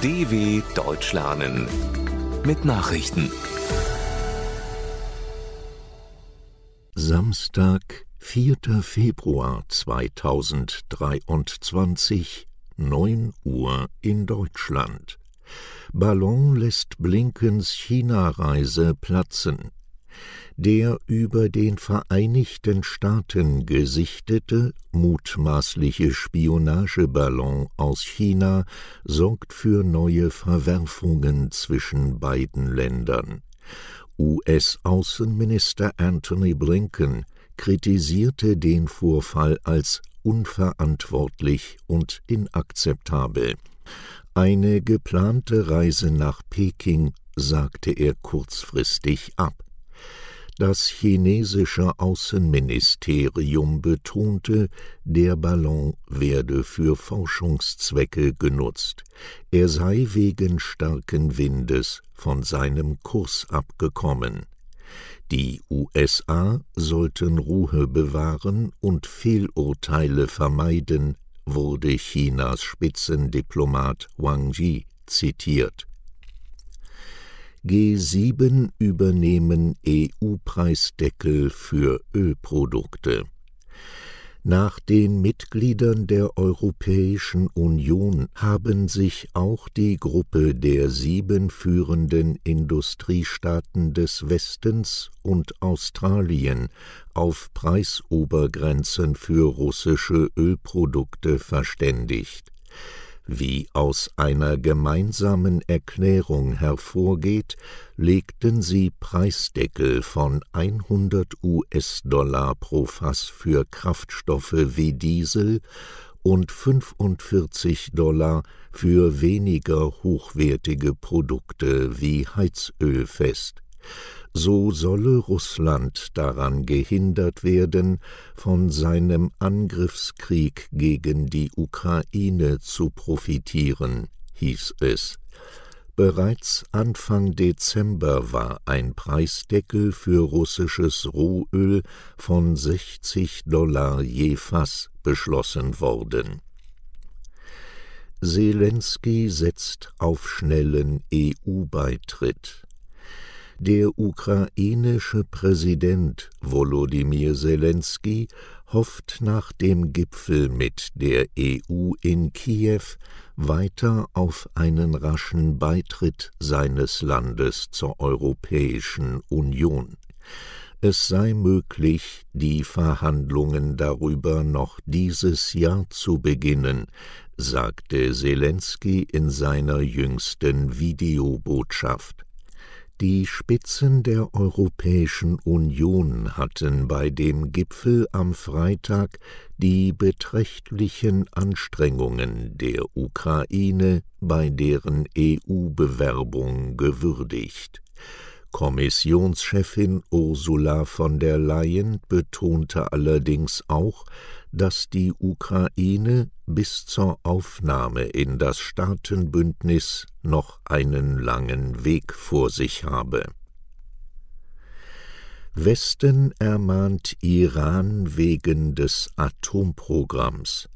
DW Deutsch lernen mit Nachrichten. Samstag, 4. Februar 2023, 9 Uhr in Deutschland. Ballon lässt Blinkens China-Reise platzen. Der über den Vereinigten Staaten gesichtete, mutmaßliche Spionageballon aus China sorgt für neue Verwerfungen zwischen beiden Ländern. US-Außenminister Anthony Blinken kritisierte den Vorfall als unverantwortlich und inakzeptabel. Eine geplante Reise nach Peking sagte er kurzfristig ab. Das chinesische Außenministerium betonte, der Ballon werde für Forschungszwecke genutzt. Er sei wegen starken Windes von seinem Kurs abgekommen. Die USA sollten Ruhe bewahren und Fehlurteile vermeiden, wurde Chinas Spitzendiplomat Wang Yi zitiert. G7 übernehmen EU-Preisdeckel für Ölprodukte. Nach den Mitgliedern der Europäischen Union haben sich auch die Gruppe der sieben führenden Industriestaaten des Westens und Australien auf Preisobergrenzen für russische Ölprodukte verständigt. Wie aus einer gemeinsamen Erklärung hervorgeht, legten sie Preisdeckel von 100 US-Dollar pro Fass für Kraftstoffe wie Diesel und 45 Dollar für weniger hochwertige Produkte wie Heizöl fest so solle Russland daran gehindert werden, von seinem Angriffskrieg gegen die Ukraine zu profitieren, hieß es. Bereits Anfang Dezember war ein Preisdeckel für russisches Rohöl von 60 Dollar je Fass beschlossen worden. Zelensky setzt auf schnellen EU-Beitritt. Der ukrainische Präsident Volodymyr Zelensky hofft nach dem Gipfel mit der EU in Kiew weiter auf einen raschen Beitritt seines Landes zur Europäischen Union. Es sei möglich, die Verhandlungen darüber noch dieses Jahr zu beginnen, sagte Zelensky in seiner jüngsten Videobotschaft. Die Spitzen der Europäischen Union hatten bei dem Gipfel am Freitag die beträchtlichen Anstrengungen der Ukraine bei deren EU-Bewerbung gewürdigt. Kommissionschefin Ursula von der Leyen betonte allerdings auch, dass die Ukraine bis zur Aufnahme in das Staatenbündnis noch einen langen Weg vor sich habe. Westen ermahnt Iran wegen des Atomprogramms.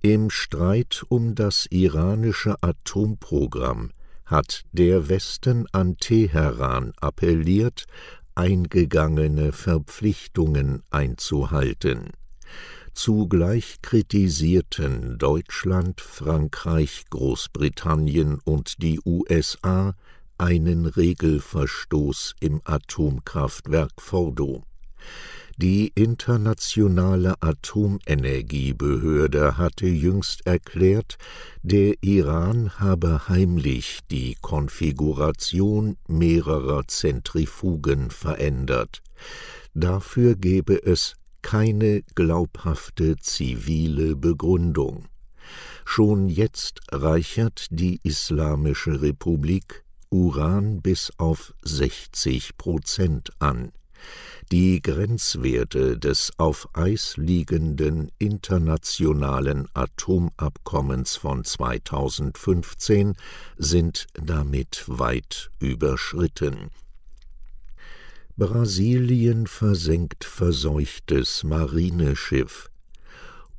Im Streit um das iranische Atomprogramm hat der Westen an Teheran appelliert, eingegangene Verpflichtungen einzuhalten. Zugleich kritisierten Deutschland, Frankreich, Großbritannien und die USA einen Regelverstoß im Atomkraftwerk Fordo. Die Internationale Atomenergiebehörde hatte jüngst erklärt, der Iran habe heimlich die Konfiguration mehrerer Zentrifugen verändert. Dafür gebe es keine glaubhafte zivile Begründung. Schon jetzt reichert die Islamische Republik Uran bis auf 60 Prozent an. Die Grenzwerte des auf Eis liegenden internationalen Atomabkommens von 2015 sind damit weit überschritten. Brasilien versenkt verseuchtes Marineschiff.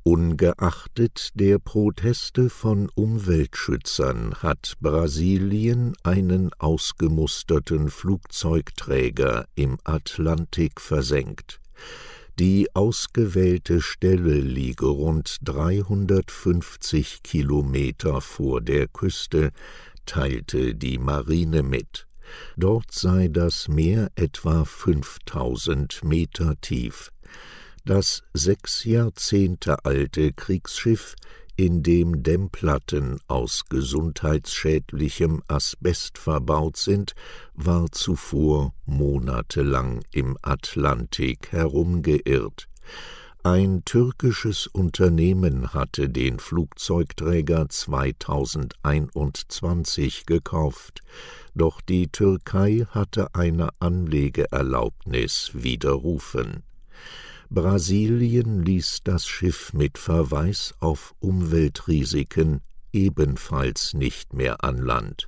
Ungeachtet der Proteste von Umweltschützern hat Brasilien einen ausgemusterten Flugzeugträger im Atlantik versenkt. Die ausgewählte Stelle liege rund 350 Kilometer vor der Küste, teilte die Marine mit. Dort sei das Meer etwa 5000 Meter tief. Das sechs Jahrzehnte alte Kriegsschiff, in dem Dämmplatten aus gesundheitsschädlichem Asbest verbaut sind, war zuvor monatelang im Atlantik herumgeirrt. Ein türkisches Unternehmen hatte den Flugzeugträger 2021 gekauft, doch die Türkei hatte eine Anlegeerlaubnis widerrufen. Brasilien ließ das Schiff mit Verweis auf Umweltrisiken ebenfalls nicht mehr an Land.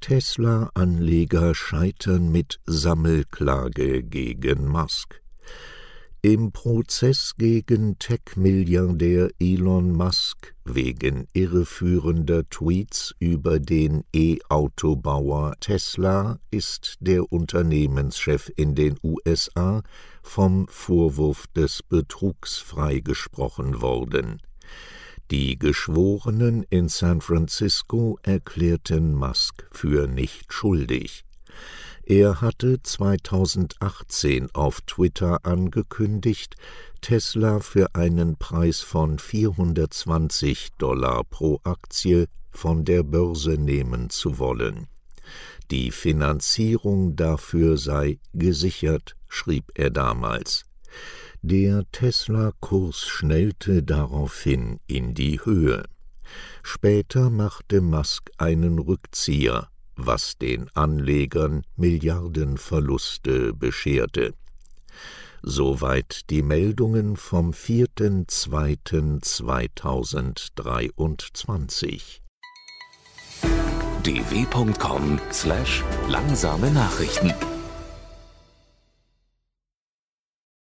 Tesla-Anleger scheitern mit Sammelklage gegen Musk. Im Prozess gegen Tech-Milliardär Elon Musk wegen irreführender Tweets über den E-Autobauer Tesla ist der Unternehmenschef in den USA vom Vorwurf des Betrugs freigesprochen worden. Die Geschworenen in San Francisco erklärten Musk für nicht schuldig. Er hatte 2018 auf Twitter angekündigt, Tesla für einen Preis von 420 Dollar pro Aktie von der Börse nehmen zu wollen. Die Finanzierung dafür sei gesichert, schrieb er damals. Der Tesla-Kurs schnellte daraufhin in die Höhe. Später machte Musk einen Rückzieher was den Anlegern Milliardenverluste bescherte. Soweit die Meldungen vom 4.2.2023. dw.com/langsame Nachrichten